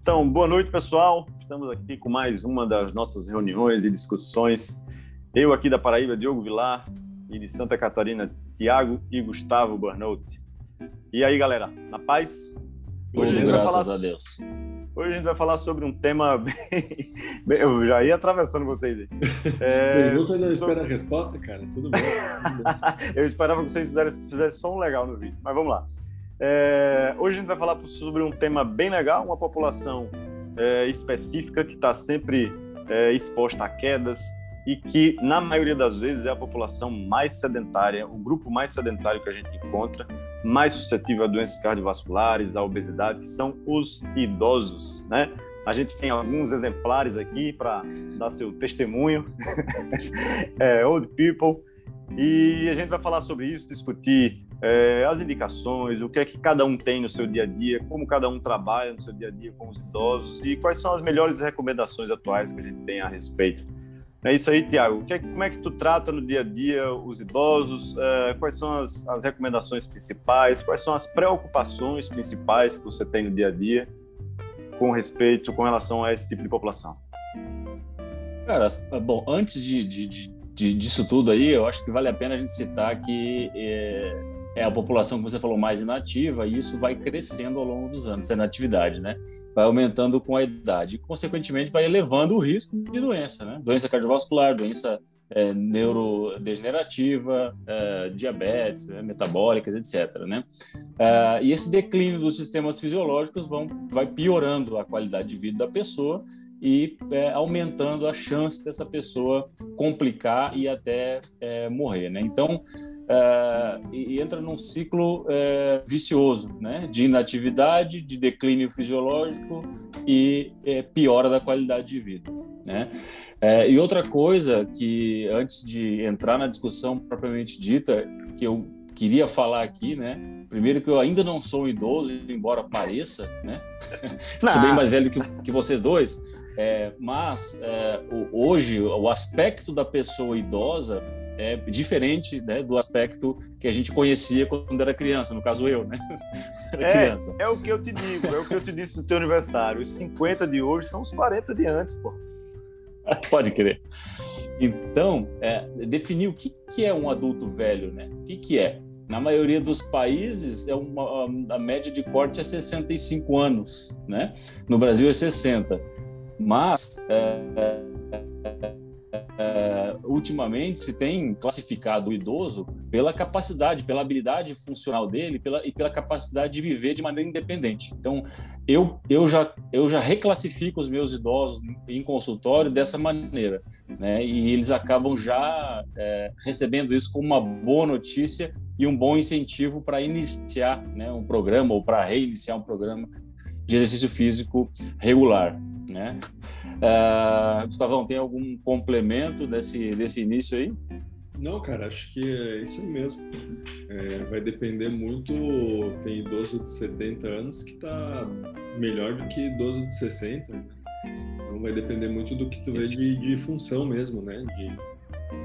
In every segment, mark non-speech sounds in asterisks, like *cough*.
Então, boa noite, pessoal. Estamos aqui com mais uma das nossas reuniões e discussões. Eu aqui da Paraíba, Diogo Vilar, e de Santa Catarina, Tiago e Gustavo Burnout. E aí, galera, na paz? Tudo graças falar... a Deus. Hoje a gente vai falar sobre um tema *laughs* bem. Eu já ia atravessando vocês aí. *laughs* É... Você não espera a resposta, cara? Tudo bem. *laughs* Eu esperava que vocês fizessem, fizessem som legal no vídeo, mas vamos lá. É... Hoje a gente vai falar sobre um tema bem legal, uma população é, específica que está sempre é, exposta a quedas, e que, na maioria das vezes, é a população mais sedentária, o grupo mais sedentário que a gente encontra, mais suscetível a doenças cardiovasculares, à obesidade, que são os idosos, né? A gente tem alguns exemplares aqui para dar seu testemunho, *laughs* é, old people, e a gente vai falar sobre isso, discutir é, as indicações, o que é que cada um tem no seu dia a dia, como cada um trabalha no seu dia a dia com os idosos e quais são as melhores recomendações atuais que a gente tem a respeito é isso aí, Tiago. É como é que tu trata no dia a dia os idosos? É, quais são as, as, recomendações principais? Quais são as preocupações principais que você tem no dia a dia com respeito, com relação a esse tipo de população? Cara, bom, antes de, de, de, disso tudo aí, eu acho que vale a pena a gente citar que é, é a população, como você falou, mais inativa, e isso vai crescendo ao longo dos anos, essa inatividade, né? Vai aumentando com a idade, e, consequentemente, vai elevando o risco de doença, né? Doença cardiovascular, doença é, neurodegenerativa, é, diabetes, né? metabólicas, etc. Né? É, e esse declínio dos sistemas fisiológicos vão, vai piorando a qualidade de vida da pessoa e é, aumentando a chance dessa pessoa complicar e até é, morrer, né? Então, é, e entra num ciclo é, vicioso, né? De inatividade, de declínio fisiológico e é, piora da qualidade de vida, né? É, e outra coisa que, antes de entrar na discussão propriamente dita, que eu queria falar aqui, né? Primeiro que eu ainda não sou um idoso, embora pareça, né? *laughs* sou bem mais velho que, que vocês dois, é, mas é, hoje o aspecto da pessoa idosa é diferente né, do aspecto que a gente conhecia quando era criança, no caso eu, né? *laughs* Era é, criança. é o que eu te digo, é o que eu te disse no teu aniversário. Os 50 de hoje são os 40 de antes, pô. *laughs* Pode crer. Então, é, definir o que, que é um adulto velho, né? O que, que é? Na maioria dos países, é uma, a média de corte é 65 anos, né? No Brasil é 60. Mas, é, é, ultimamente, se tem classificado o idoso pela capacidade, pela habilidade funcional dele pela, e pela capacidade de viver de maneira independente. Então, eu, eu, já, eu já reclassifico os meus idosos em consultório dessa maneira. Né? E eles acabam já é, recebendo isso como uma boa notícia e um bom incentivo para iniciar né, um programa ou para reiniciar um programa de exercício físico regular. Né? Uh, Gustavão, tem algum complemento desse, desse início aí? Não, cara, acho que é isso mesmo. É, vai depender muito. Tem idoso de 70 anos que está melhor do que idoso de 60. Né? Então vai depender muito do que tu vê de, de função mesmo, né? De,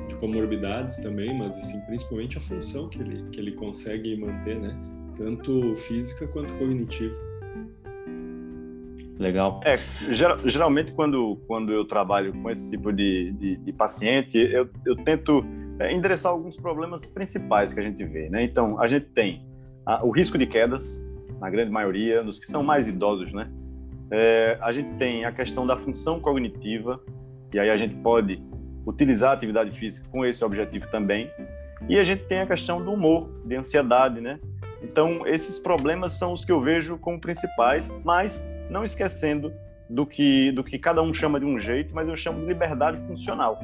de, comorbidades também, mas assim, principalmente a função que ele, que ele consegue manter, né? Tanto física quanto cognitiva. Legal. É, geral, geralmente quando, quando eu trabalho com esse tipo de, de, de paciente, eu, eu tento é, endereçar alguns problemas principais que a gente vê. Né? Então, a gente tem o risco de quedas, na grande maioria, nos que são mais idosos, né? É, a gente tem a questão da função cognitiva, e aí a gente pode utilizar a atividade física com esse objetivo também. E a gente tem a questão do humor, de ansiedade, né? Então, esses problemas são os que eu vejo como principais, mas não esquecendo do que, do que cada um chama de um jeito, mas eu chamo de liberdade funcional,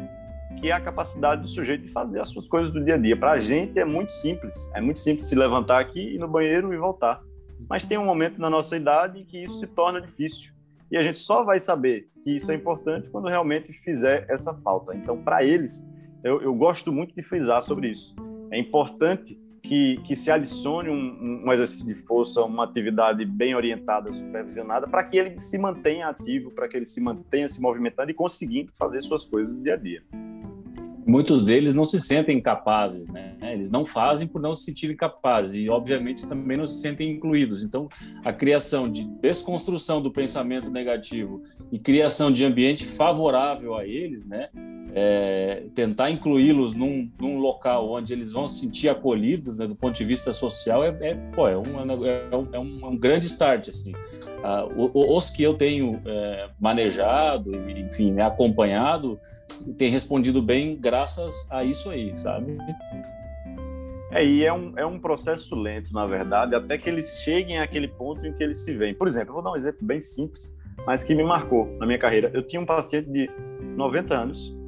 que é a capacidade do sujeito de fazer as suas coisas do dia a dia. Para a gente é muito simples, é muito simples se levantar aqui, ir no banheiro e voltar. Mas tem um momento na nossa idade que isso se torna difícil. E a gente só vai saber que isso é importante quando realmente fizer essa falta. Então, para eles, eu, eu gosto muito de frisar sobre isso. É importante que, que se adicione um, um, exercício de força, uma atividade bem orientada, supervisionada, para que ele se mantenha ativo, para que ele se mantenha se movimentando e conseguindo fazer suas coisas no dia a dia. muitos deles não se sentem capazes, né? Eles não fazem por não se sentirem capazes e, obviamente, também não se sentem incluídos. Então, a criação de desconstrução do pensamento negativo e criação de ambiente favorável a eles, né? É, tentar incluí-los num, num, local onde eles vão se sentir acolhidos, né, do ponto de vista social, é, é, pô, é, um, é, um, é um, é grande start, assim. Ah, os que eu tenho é, manejado, enfim, acompanhado, tem respondido bem graças a isso aí, sabe? É, e é um, é um processo lento, na verdade, até que eles cheguem àquele ponto em que eles se veem. Por exemplo, eu vou dar um exemplo bem simples, mas que me marcou na minha carreira. Eu tinha um paciente de 90 anos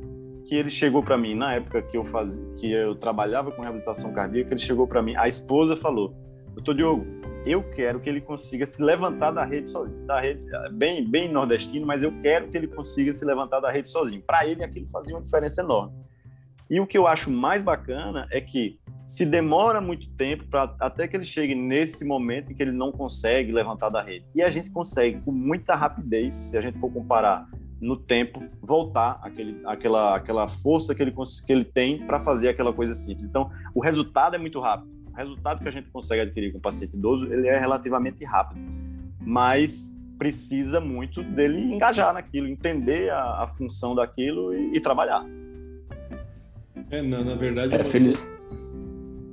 que ele chegou para mim na época que eu fazia, que eu trabalhava com reabilitação cardíaca, ele chegou para mim, a esposa falou: "Doutor Diogo, eu quero que ele consiga se levantar da rede sozinho, da rede bem bem nordestino, mas eu quero que ele consiga se levantar da rede sozinho. Para ele aquilo fazia uma diferença enorme. E o que eu acho mais bacana é que se demora muito tempo para até que ele chegue nesse momento em que ele não consegue levantar da rede. E a gente consegue com muita rapidez, se a gente for comparar no tempo, voltar aquele, aquela, aquela força que ele, que ele tem para fazer aquela coisa simples. Então, o resultado é muito rápido o resultado que a gente consegue adquirir com o paciente idoso, ele é relativamente rápido, mas precisa muito dele engajar naquilo, entender a, a função daquilo e, e, trabalhar. É, na, na verdade, é, feliz...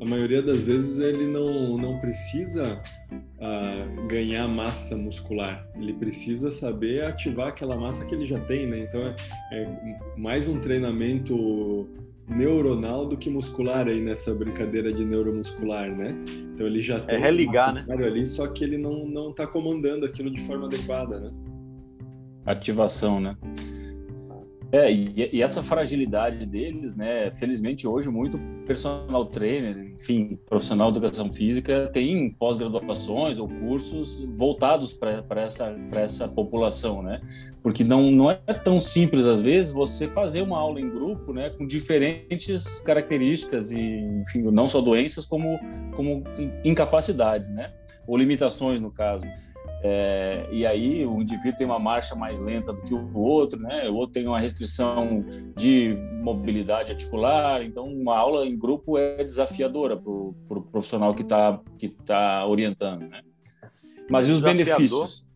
a maioria das vezes ele não, não precisa uh, ganhar massa muscular, ele precisa saber ativar aquela massa que ele já tem, né? Então é, é mais um treinamento neuronal do que muscular aí nessa brincadeira de neuromuscular, né? Então ele já é tem é religar, né? ali, só que ele não não está comandando aquilo de forma adequada, né? Ativação, né? É, e, e, essa fragilidade deles, né? Felizmente hoje muito personal trainer, enfim, profissional de educação física tem pós-graduações ou cursos voltados para essa para essa população, né? Porque não não é tão simples às vezes você fazer uma aula em grupo, né? Com diferentes características e, enfim, não só doenças como como incapacidades, né? Ou limitações no caso. É, e aí o indivíduo tem uma marcha mais lenta do que o outro, né? O outro tem uma restrição de mobilidade articular. Então, uma aula em grupo é desafiadora para o pro profissional que está que tá orientando, né? Mas e os benefícios?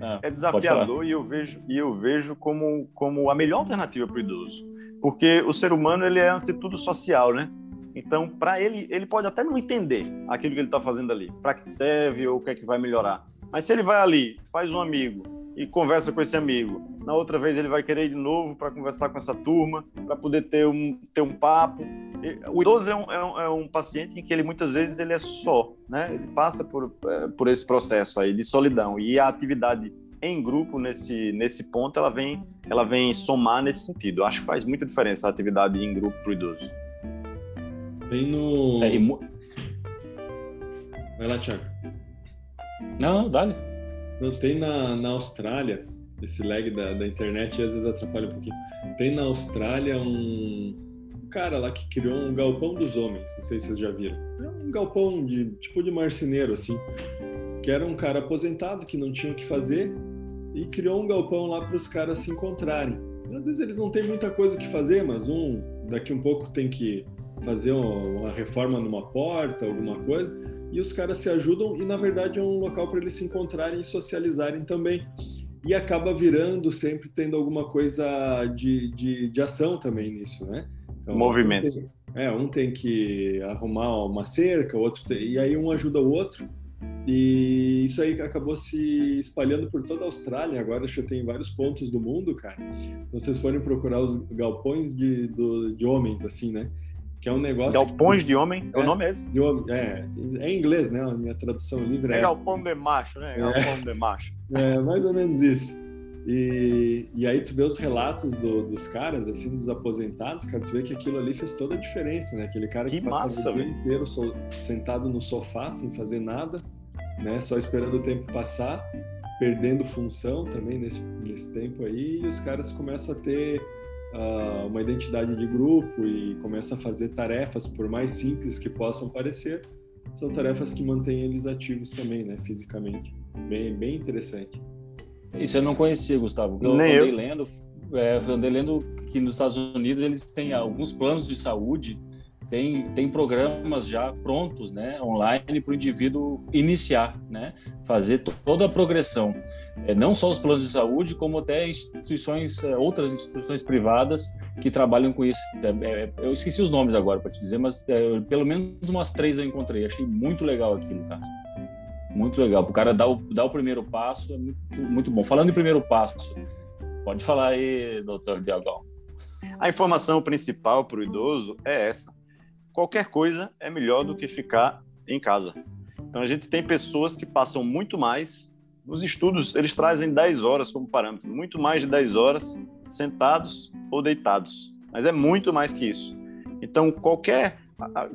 Ah, é desafiador e eu vejo e eu vejo como como a melhor alternativa para o idoso, porque o ser humano ele é um instituto social, né? Então, para ele, ele pode até não entender aquilo que ele está fazendo ali, para que serve ou o que é que vai melhorar. Mas se ele vai ali, faz um amigo e conversa com esse amigo, na outra vez ele vai querer ir de novo para conversar com essa turma, para poder ter um, ter um papo. O idoso é um, é, um, é um, paciente em que ele muitas vezes ele é só, né? Ele passa por, é, por esse processo aí de solidão e a atividade em grupo nesse nesse ponto ela vem ela vem somar nesse sentido. Eu acho que faz muita diferença a atividade em grupo para o idoso. Tem no. É, e... Vai lá, Thiago. Não, dá-lhe. Não, tem na, na Austrália, esse lag da, da internet às vezes atrapalha um pouquinho. Tem na Austrália um, um cara lá que criou um galpão dos homens, não sei se vocês já viram. É um galpão de tipo de marceneiro, assim. Que era um cara aposentado que não tinha o que fazer e criou um galpão lá para os caras se encontrarem. Às vezes eles não têm muita coisa o que fazer, mas um daqui um pouco tem que fazer uma reforma numa porta, alguma coisa, e os caras se ajudam e na verdade é um local para eles se encontrarem e socializarem também. E acaba virando sempre tendo alguma coisa de, de, de ação também nisso, né? Então, Movimento. Um tem, é, um tem que arrumar uma cerca, outro tem, e aí um ajuda o outro. E isso aí acabou se espalhando por toda a Austrália. Agora que tem vários pontos do mundo, cara. Então, vocês forem procurar os galpões de, do, de homens, assim, né? Que é um negócio. Galpões que... de homem, é, o nome é esse? De homem, é, é em inglês, né? A minha tradução livre é. É galpão de macho, né? É. Galpão de macho. É, mais ou menos isso. E, e aí tu vê os relatos do, dos caras, assim, dos aposentados, cara, tu vê que aquilo ali fez toda a diferença, né? Aquele cara que, que passa o dia inteiro so, sentado no sofá sem fazer nada, né? Só esperando o tempo passar, perdendo função também nesse, nesse tempo aí, e os caras começam a ter uh, uma identidade de grupo e começa a fazer tarefas, por mais simples que possam parecer, são tarefas que mantêm eles ativos também, né, fisicamente. Bem, bem interessante. Isso eu não conhecia, Gustavo. Eu Nem andei eu. lendo, é, andei lendo que nos Estados Unidos eles têm alguns planos de saúde tem, tem programas já prontos, né, online para o indivíduo iniciar, né, fazer toda a progressão, é, não só os planos de saúde, como até instituições, é, outras instituições privadas que trabalham com isso. É, é eu esqueci os nomes agora para te dizer, mas é, pelo menos umas três eu encontrei. Achei muito legal aquilo, tá? Muito legal. O cara dar o, dar o primeiro passo é muito, muito bom. Falando em primeiro passo, pode falar aí, doutor Diagão. A informação principal para o idoso é essa qualquer coisa é melhor do que ficar em casa. Então a gente tem pessoas que passam muito mais nos estudos, eles trazem 10 horas como parâmetro, muito mais de 10 horas sentados ou deitados. Mas é muito mais que isso. Então, qualquer.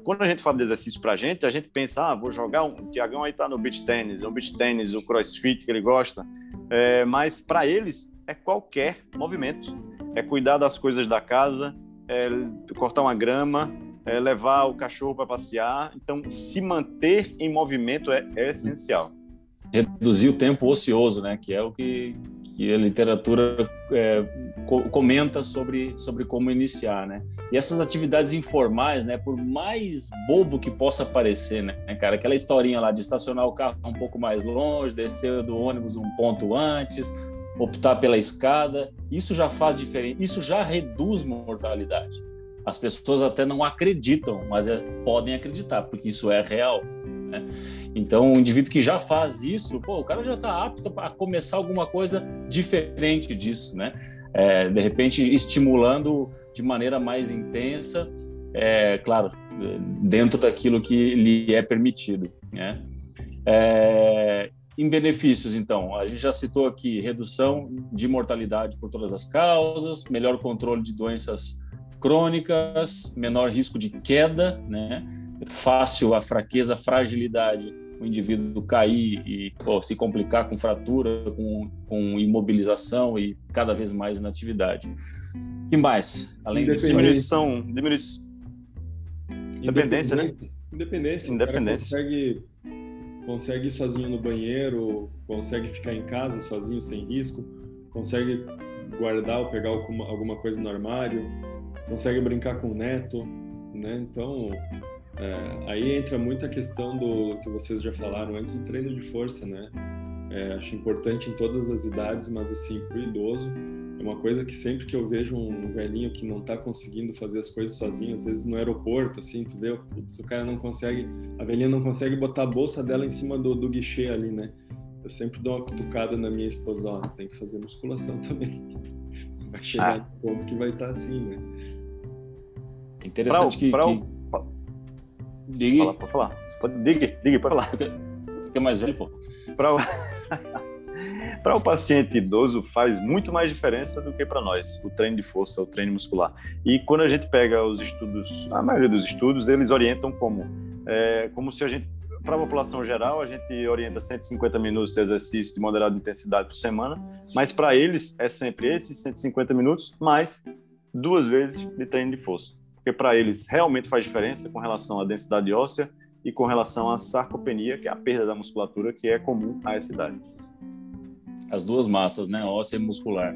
Quando a gente fala de exercício para a gente, a gente pensa, ah, vou jogar um. O Tiagão aí está no beach tênis, o beach tênis, o crossfit que ele gosta. É, mas para eles é qualquer movimento. É cuidar das coisas da casa, é cortar uma grama, é, levar o cachorro para passear. Então, se manter em movimento é, é, essencial. Reduzir o tempo ocioso, né? Que é o que, que a literatura é, comenta sobre, sobre como iniciar, né? E essas atividades informais, né? Por mais bobo que possa parecer, né, cara? Aquela historinha lá de estacionar o carro um pouco mais longe, descer do ônibus um ponto antes, optar pela escada, isso já faz diferença, isso já reduz mortalidade. As pessoas até não acreditam, mas é, podem acreditar, porque isso é real. Né? Então, o indivíduo que já faz isso, pô, o cara já está apto a começar alguma coisa diferente disso, né? É, de repente, estimulando de maneira mais intensa, é, claro, dentro daquilo que lhe é permitido, né? É, em benefícios, então, a gente já citou aqui redução de mortalidade por todas as causas, melhor controle de doenças crônicas, menor risco de queda, né? Fácil a fraqueza, a fragilidade, o indivíduo cair e pô, se complicar com fratura, com, com imobilização e cada vez mais inatividade. que mais? Além disso, diminuição, diminuição. Independência, né? Independência. Independência. consegue, consegue ir sozinho no banheiro, consegue ficar em casa sozinho sem risco, consegue guardar ou pegar alguma coisa no armário, consegue brincar com o neto, né? Então, é, aí entra muito a questão do que vocês já falaram antes, do treino de força, né? É, acho importante em todas as idades, mas assim, para o idoso, é uma coisa que sempre que eu vejo um velhinho que não está conseguindo fazer as coisas sozinho, às vezes no aeroporto, assim, tu vê, putz, o cara não consegue, a velhinha não consegue botar a bolsa dela em cima do, do guichê ali, né? Eu sempre dou uma cutucada na minha esposa, ó, tem que fazer musculação *laughs* também. Vai chegar ah. no ponto que vai estar tá assim, né? Interessante pra, que. Pra, que... Diga. Fala, pode falar. Pode, diga, diga, pode falar. Fica mais velho, pô. Para o... *laughs* para o paciente idoso faz muito mais diferença do que para nós, o treino de força, o treino muscular. E quando a gente pega os estudos, a maioria dos estudos, eles orientam como, é, como se a gente, para a população geral, a gente orienta 150 minutos de exercício de moderada intensidade por semana, mas para eles é sempre esses 150 minutos mais duas vezes de treino de força porque para eles realmente faz diferença com relação à densidade óssea e com relação à sarcopenia, que é a perda da musculatura que é comum a essa idade. As duas massas, né, óssea e muscular.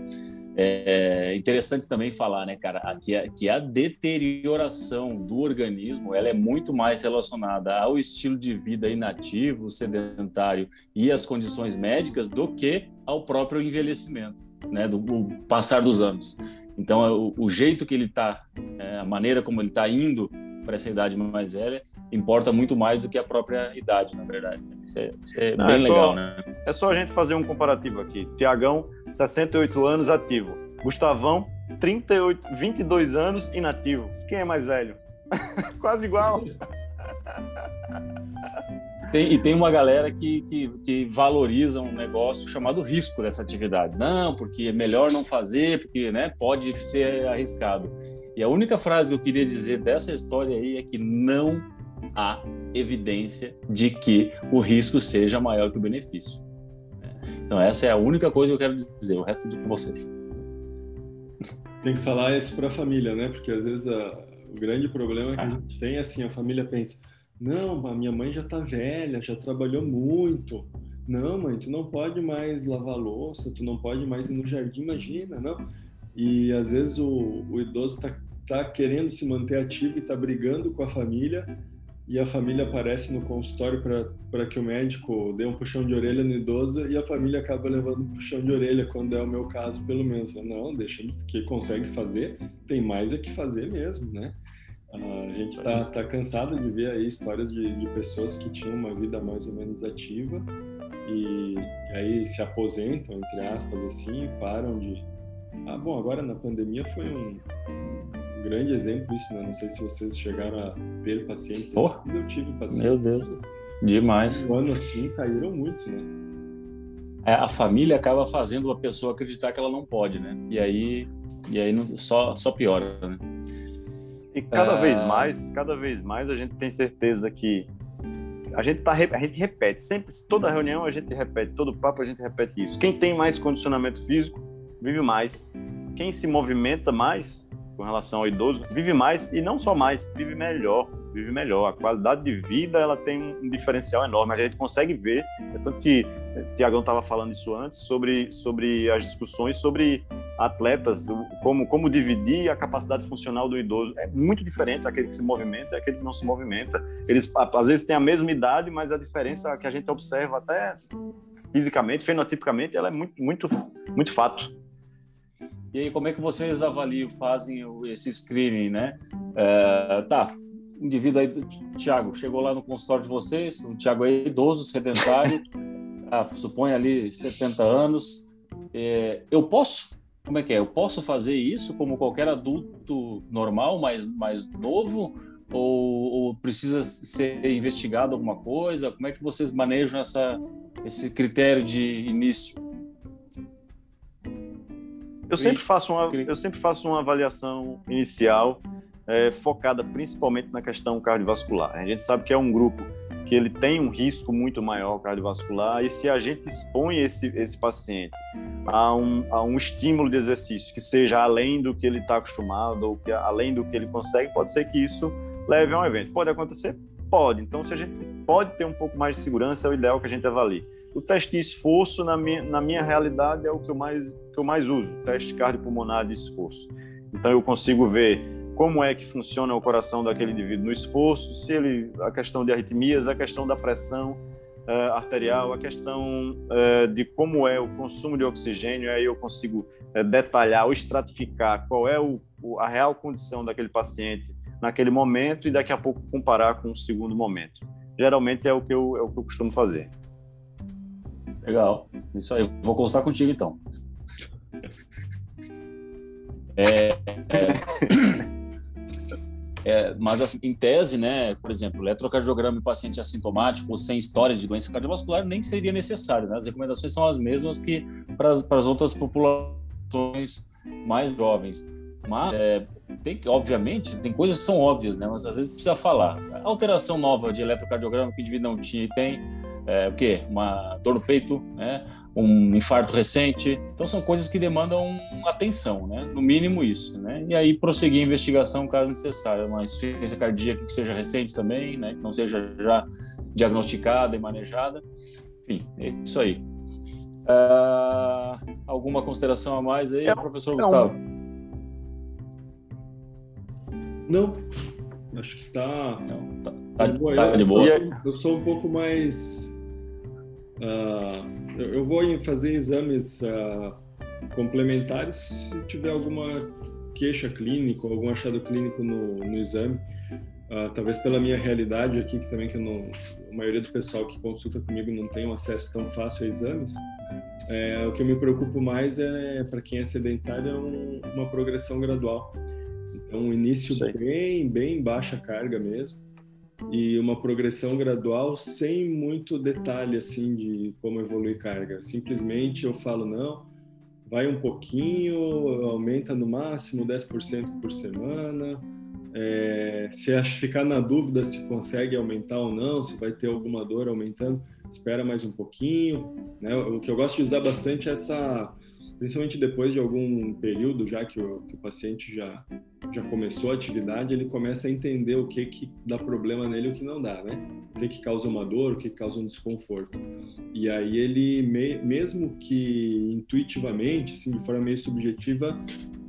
É interessante também falar, né, cara, que a, que a deterioração do organismo ela é muito mais relacionada ao estilo de vida inativo, sedentário e às condições médicas do que ao próprio envelhecimento, né, do passar dos anos. Então, é o, o jeito que ele está, é, a maneira como ele está indo para essa idade mais velha, importa muito mais do que a própria idade, na verdade. Isso é, isso é Não, bem é legal, só, né? É só a gente fazer um comparativo aqui. Tiagão, 68 anos, ativo. Gustavão, 38, 22 anos, inativo. Quem é mais velho? *laughs* Quase igual. Tem, e tem uma galera que, que, que, valoriza um negócio chamado risco dessa atividade. Não, porque é melhor não fazer, porque né, pode ser arriscado. E a única frase que eu queria dizer dessa história aí é que não há evidência de que o risco seja maior que o benefício. Então essa é a única coisa que eu quero dizer, o resto é com vocês. Tem que falar isso para a família, né? Porque às vezes a, o grande problema é que a gente tem assim, a família pensa, não, a minha mãe já tá velha, já trabalhou muito. Não, mãe, tu não pode mais lavar louça, tu não pode mais ir no jardim, imagina, não. e às vezes o, o idoso está tá querendo se manter ativo e está brigando com a família e a família aparece no consultório para que o médico dê um puxão de orelha no idoso e a família acaba levando um puxão de orelha, quando é o meu caso, pelo menos. Não, deixa que consegue fazer, tem mais é que fazer mesmo, né? A gente tá, tá cansado de ver aí histórias de, de pessoas que tinham uma vida mais ou menos ativa e, e aí se aposentam, entre aspas, assim, param de... Ah, bom, agora na pandemia foi um, um grande exemplo isso, né? Não sei se vocês chegaram a ter pacientes oh, assim, eu tive pacientes. Meu Deus, demais. Um ano assim caíram muito, né? É, a família acaba fazendo a pessoa acreditar que ela não pode, né? E aí, e aí não, só, só piora, né? E cada vez mais, cada vez mais a gente tem certeza que a gente tá, a gente repete sempre, toda reunião a gente repete, todo papo a gente repete isso. Quem tem mais condicionamento físico vive mais. Quem se movimenta mais com relação ao idoso, vive mais e não só mais, vive melhor, vive melhor. A qualidade de vida ela tem um diferencial enorme. A gente consegue ver, é tanto que o eh, Tiagão estava falando isso antes sobre sobre as discussões sobre atletas, como como dividir a capacidade funcional do idoso é muito diferente aquele que se movimenta e aquele que não se movimenta. Eles às vezes têm a mesma idade, mas a diferença que a gente observa até fisicamente, fenotipicamente, ela é muito muito muito fato. E aí, como é que vocês avaliam, fazem esse screening, né? É, tá, indivíduo aí, Tiago, chegou lá no consultório de vocês, o Tiago é idoso, sedentário, ah, *laughs* supõe ali 70 anos. É, eu posso? Como é que é? Eu posso fazer isso como qualquer adulto normal, mais, mais novo? Ou, ou, precisa ser investigado alguma coisa? Como é que vocês manejam essa, esse critério de início? Eu sempre faço uma, eu sempre faço uma avaliação inicial é, focada principalmente na questão cardiovascular. A gente sabe que é um grupo que ele tem um risco muito maior cardiovascular e se a gente expõe esse, esse paciente a um, a um estímulo de exercício que seja além do que ele está acostumado ou que além do que ele consegue, pode ser que isso leve a um evento. Pode acontecer? Pode. Então, se a gente pode ter um pouco mais de segurança, é o ideal que a gente avalie. O teste de esforço, na minha, na minha realidade, é o que eu mais, que eu mais uso, teste cardiopulmonar de esforço. Então, eu consigo ver como é que funciona o coração daquele indivíduo no esforço, se ele, a questão de arritmias, a questão da pressão uh, arterial, a questão uh, de como é o consumo de oxigênio, aí eu consigo uh, detalhar ou estratificar qual é o, a real condição daquele paciente naquele momento e daqui a pouco comparar com o segundo momento geralmente é o que eu, é o que eu costumo fazer. Legal. Isso aí. Vou constar contigo então. É, é, mas assim, em tese, né, por exemplo, eletrocardiograma em paciente assintomático ou sem história de doença cardiovascular nem seria necessário. Né? As recomendações são as mesmas que para as outras populações mais jovens. Mas é, tem que, obviamente, tem coisas que são óbvias, né? Mas às vezes precisa falar. Alteração nova de eletrocardiograma que o indivíduo não tinha e tem, é, o quê? Uma dor no peito, né? Um infarto recente. Então são coisas que demandam atenção, né? No mínimo isso, né? E aí prosseguir a investigação caso necessário. Uma insuficiência cardíaca que seja recente também, né? Que não seja já diagnosticada e manejada. Enfim, é isso aí. Uh, alguma consideração a mais aí, é, professor Gustavo? Não, acho que tá. Não, tá, tá, tá, tá de boa. Eu, eu, sou um pouco mais. Uh, eu vou fazer exames uh, complementares se tiver alguma queixa clínica, algum achado clínico no, no exame. Uh, talvez pela minha realidade aqui, que também que não, a maioria do pessoal que consulta comigo não tem um acesso tão fácil a exames. É, o que eu me preocupo mais é, para quem é sedentário, é um, uma progressão gradual. Então, um início bem, bem baixa carga mesmo e uma progressão gradual sem muito detalhe assim de como evoluir carga. Simplesmente eu falo não, vai um pouquinho, aumenta no máximo 10% por semana. É, se ficar na dúvida se consegue aumentar ou não, se vai ter alguma dor aumentando, espera mais um pouquinho. Né? O que eu gosto de usar bastante é essa, principalmente depois de algum período já que o, que o paciente já já começou a atividade, ele começa a entender o que que dá problema nele e o que não dá, né? O que que causa uma dor, o que, que causa um desconforto. E aí ele, mesmo que intuitivamente, assim, de forma meio subjetiva,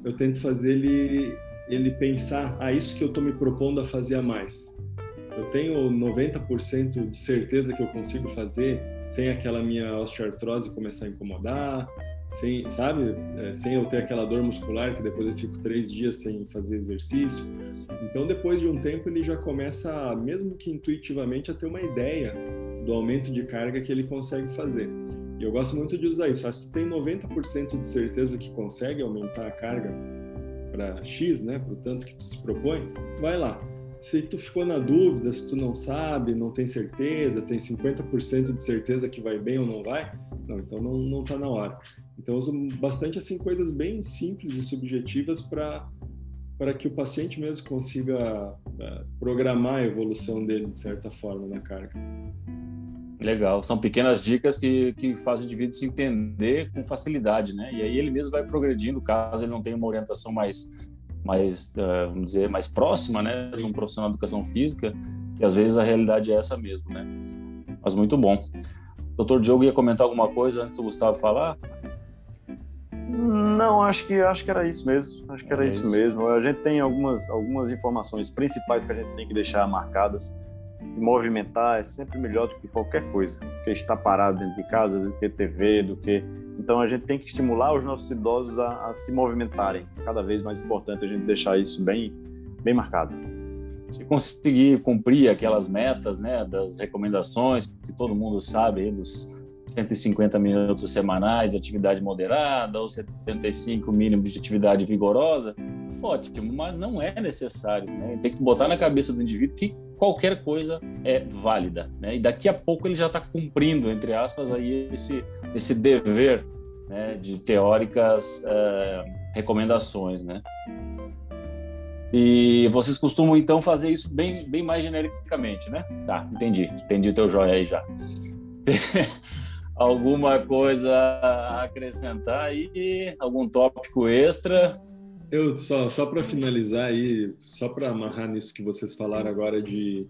eu tento fazer ele, ele pensar, ah, isso que eu estou me propondo a fazer a mais. Eu tenho 90% de certeza que eu consigo fazer sem aquela minha osteoartrose começar a incomodar, sem, sabe, é, sem eu ter aquela dor muscular que depois eu fico três dias sem fazer exercício. Então, depois de um tempo, ele já começa, mesmo que intuitivamente, a ter uma ideia do aumento de carga que ele consegue fazer. E eu gosto muito de usar isso. Ah, se tu tem 90% de certeza que consegue aumentar a carga para X, né, para o tanto que tu se propõe, vai lá. Se tu ficou na dúvida, se tu não sabe, não tem certeza, tem 50% de certeza que vai bem ou não vai, não, então não, não tá na hora. Então eu uso bastante assim coisas bem simples e subjetivas para para que o paciente mesmo consiga uh, programar a evolução dele de certa forma na carga. Legal, são pequenas dicas que, que fazem o indivíduo se entender com facilidade, né? E aí ele mesmo vai progredindo, caso ele não tenha uma orientação mais, mais uh, vamos dizer, mais próxima, né, de um profissional de educação física, que às vezes a realidade é essa mesmo, né? Mas muito bom. Doutor Diogo ia comentar alguma coisa antes do Gustavo falar? Não, acho que acho que era isso mesmo. Acho que era é isso. isso. mesmo. A gente tem algumas algumas informações principais que a gente tem que deixar marcadas. Se movimentar é sempre melhor do que qualquer coisa, do que estar parado dentro de casa, do que TV, do que então a gente tem que estimular os nossos idosos a, a se movimentarem. Cada vez mais importante a gente deixar isso bem bem marcado se conseguir cumprir aquelas metas, né, das recomendações que todo mundo sabe aí, dos 150 minutos semanais de atividade moderada ou 75 mínimos de atividade vigorosa, ótimo, mas não é necessário, né? Tem que botar na cabeça do indivíduo que qualquer coisa é válida, né? E daqui a pouco ele já está cumprindo, entre aspas, aí esse esse dever né, de teóricas uh, recomendações, né? E vocês costumam então fazer isso bem, bem mais genericamente, né? Tá, entendi. Entendi o teu joia aí já. *laughs* Alguma coisa a acrescentar aí? Algum tópico extra? Eu só, só para finalizar aí, só para amarrar nisso que vocês falaram agora de,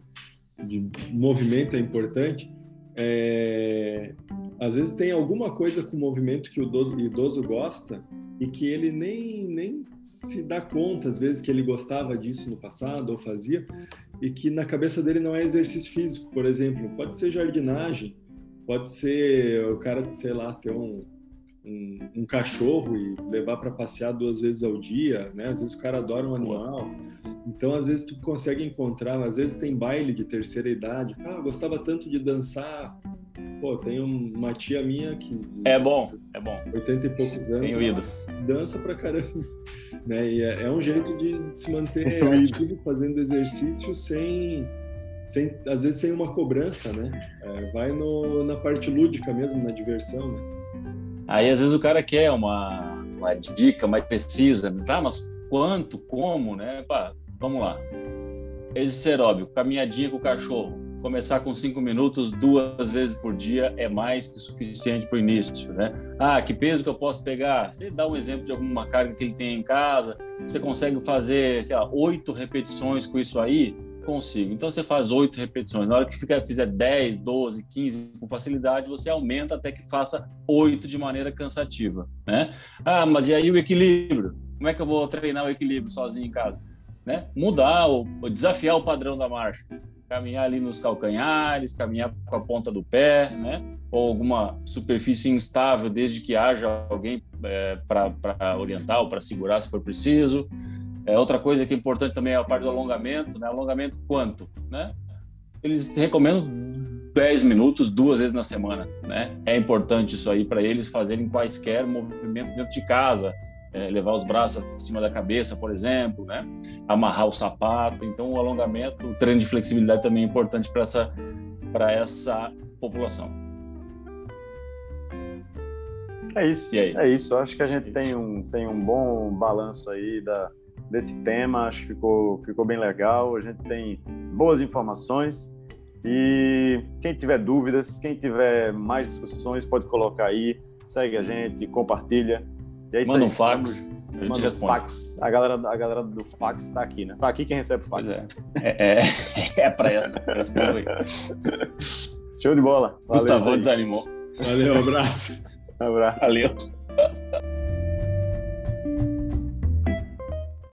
de movimento é importante. É, às vezes tem alguma coisa com o movimento que o idoso, idoso gosta e que ele nem, nem se dá conta, às vezes, que ele gostava disso no passado ou fazia, e que na cabeça dele não é exercício físico, por exemplo. Pode ser jardinagem, pode ser o cara, sei lá, ter um, um, um cachorro e levar para passear duas vezes ao dia, né? Às vezes o cara adora um animal. Então, às vezes tu consegue encontrar, às vezes tem baile de terceira idade. Ah, eu gostava tanto de dançar Pô, tem uma tia minha que. É bom, é bom. 80 e poucos anos. Tenho ido. Dança pra caramba. Né? E é, é um jeito de se manter *laughs* ativo fazendo exercício sem, sem. Às vezes sem uma cobrança, né? É, vai no, na parte lúdica mesmo, na diversão, né? Aí às vezes o cara quer uma, uma dica mais precisa, tá? Mas quanto, como, né? Pá, vamos lá. Esse aeróbico, caminhadinha com o cachorro começar com cinco minutos duas vezes por dia é mais que suficiente para o início, né? Ah, que peso que eu posso pegar? Você dá um exemplo de alguma carga que ele tem em casa, você consegue fazer, sei lá, oito repetições com isso aí? Consigo. Então você faz oito repetições. Na hora que fica, fizer 10, 12, 15 com facilidade, você aumenta até que faça oito de maneira cansativa, né? Ah, mas e aí o equilíbrio? Como é que eu vou treinar o equilíbrio sozinho em casa? Né? Mudar, ou desafiar o padrão da marcha caminhar ali nos calcanhares, caminhar com a ponta do pé, né? Ou alguma superfície instável, desde que haja alguém é, para orientar ou para segurar se for preciso. É, outra coisa que é importante também é a parte do alongamento, né? Alongamento quanto, né? Eles recomendam 10 minutos duas vezes na semana, né? É importante isso aí para eles fazerem quaisquer movimentos dentro de casa, é, levar os braços acima da cabeça, por exemplo, né? amarrar o sapato. Então, o alongamento, o treino de flexibilidade também é importante para essa, para essa população. É isso, é isso. Acho que a gente tem um, tem um bom balanço aí da, desse tema. Acho que ficou, ficou bem legal. A gente tem boas informações. E quem tiver dúvidas, quem tiver mais discussões, pode colocar aí, segue a gente, compartilha. É Manda um fax. A gente responde. fax. A galera, a galera do fax está aqui, né? Tá aqui quem recebe o fax. É, é, é, *laughs* é para essa. essa *laughs* Show de bola. Gustavo desanimou. Valeu, um abraço. Um abraço. Valeu. *laughs*